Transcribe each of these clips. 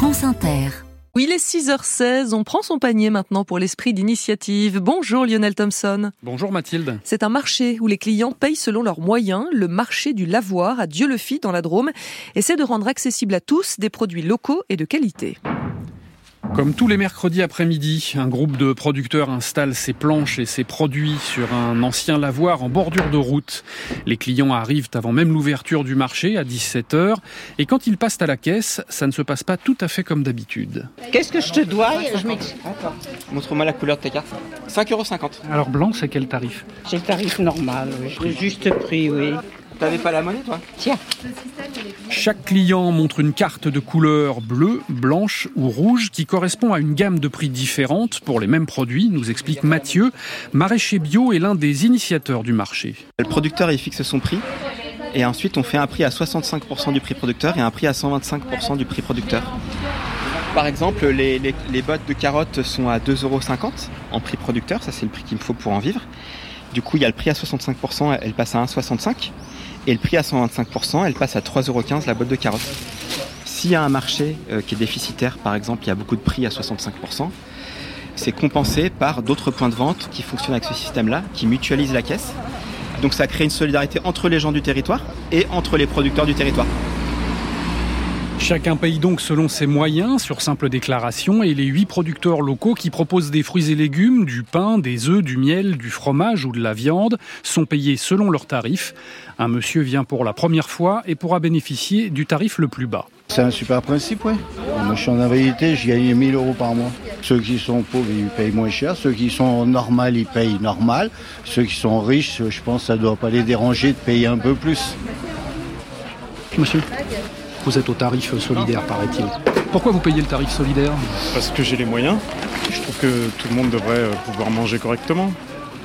France Inter. Oui, il est 6h16, on prend son panier maintenant pour l'esprit d'initiative. Bonjour Lionel Thompson. Bonjour Mathilde. C'est un marché où les clients payent selon leurs moyens. Le marché du lavoir à Dieu-le-Fit dans la Drôme essaie de rendre accessible à tous des produits locaux et de qualité. Comme tous les mercredis après-midi, un groupe de producteurs installe ses planches et ses produits sur un ancien lavoir en bordure de route. Les clients arrivent avant même l'ouverture du marché à 17h et quand ils passent à la caisse, ça ne se passe pas tout à fait comme d'habitude. Qu'est-ce que je te dois Je Montre-moi la couleur de ta carte. 5,50€. Alors blanc, c'est quel tarif? J'ai le tarif normal, oui. le juste prix, oui. T'avais pas la monnaie, toi Tiens, Chaque client montre une carte de couleur bleue, blanche ou rouge qui correspond à une gamme de prix différentes pour les mêmes produits, nous explique Mathieu. Maraîcher bio est l'un des initiateurs du marché. Le producteur, il fixe son prix. Et ensuite, on fait un prix à 65% du prix producteur et un prix à 125% du prix producteur. Par exemple, les, les, les bottes de carottes sont à 2,50€ en prix producteur. Ça, c'est le prix qu'il me faut pour en vivre. Du coup, il y a le prix à 65%, elle passe à 1,65€. Et le prix à 125%, elle passe à 3,15€ la botte de carottes. S'il y a un marché euh, qui est déficitaire, par exemple, il y a beaucoup de prix à 65%, c'est compensé par d'autres points de vente qui fonctionnent avec ce système-là, qui mutualisent la caisse. Donc ça crée une solidarité entre les gens du territoire et entre les producteurs du territoire. Chacun paye donc selon ses moyens sur simple déclaration et les huit producteurs locaux qui proposent des fruits et légumes, du pain, des œufs, du miel, du fromage ou de la viande sont payés selon leurs tarifs. Un monsieur vient pour la première fois et pourra bénéficier du tarif le plus bas. C'est un super principe, oui. Moi, je suis en invalidité, je gagne 1000 euros par mois. Ceux qui sont pauvres, ils payent moins cher. Ceux qui sont normal, ils payent normal. Ceux qui sont riches, je pense que ça ne doit pas les déranger de payer un peu plus. Monsieur, vous êtes au tarif solidaire, paraît-il. Pourquoi vous payez le tarif solidaire Parce que j'ai les moyens. Je trouve que tout le monde devrait euh, pouvoir manger correctement.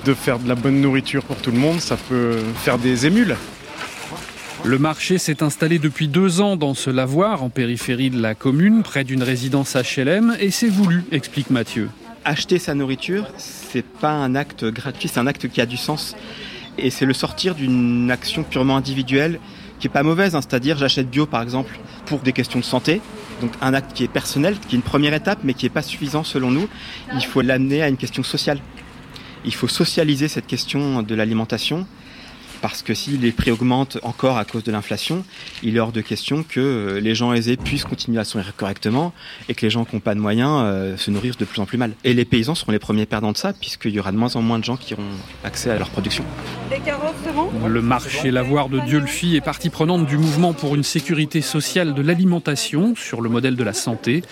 De faire de la bonne nourriture pour tout le monde, ça peut faire des émules. Le marché s'est installé depuis deux ans dans ce lavoir en périphérie de la commune, près d'une résidence HLM, et c'est voulu, explique Mathieu. Acheter sa nourriture, c'est pas un acte gratuit, c'est un acte qui a du sens. Et c'est le sortir d'une action purement individuelle pas mauvaise, hein. c'est-à-dire j'achète bio par exemple pour des questions de santé, donc un acte qui est personnel, qui est une première étape, mais qui n'est pas suffisant selon nous. Il faut l'amener à une question sociale. Il faut socialiser cette question de l'alimentation, parce que si les prix augmentent encore à cause de l'inflation, il est hors de question que les gens aisés puissent continuer à se nourrir correctement et que les gens qui n'ont pas de moyens euh, se nourrissent de plus en plus mal. Et les paysans seront les premiers perdants de ça, puisqu'il y aura de moins en moins de gens qui auront accès à leur production. carottes, bon? Le marché lavoir de Dieu-le-Fit est partie prenante du mouvement pour une sécurité sociale de l'alimentation sur le modèle de la santé,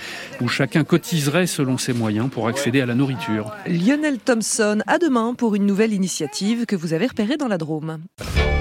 où chacun cotiserait selon ses moyens pour accéder à la nourriture. Lionel Thompson, à demain pour une nouvelle initiative que vous avez repérée dans la Drôme. Thank you.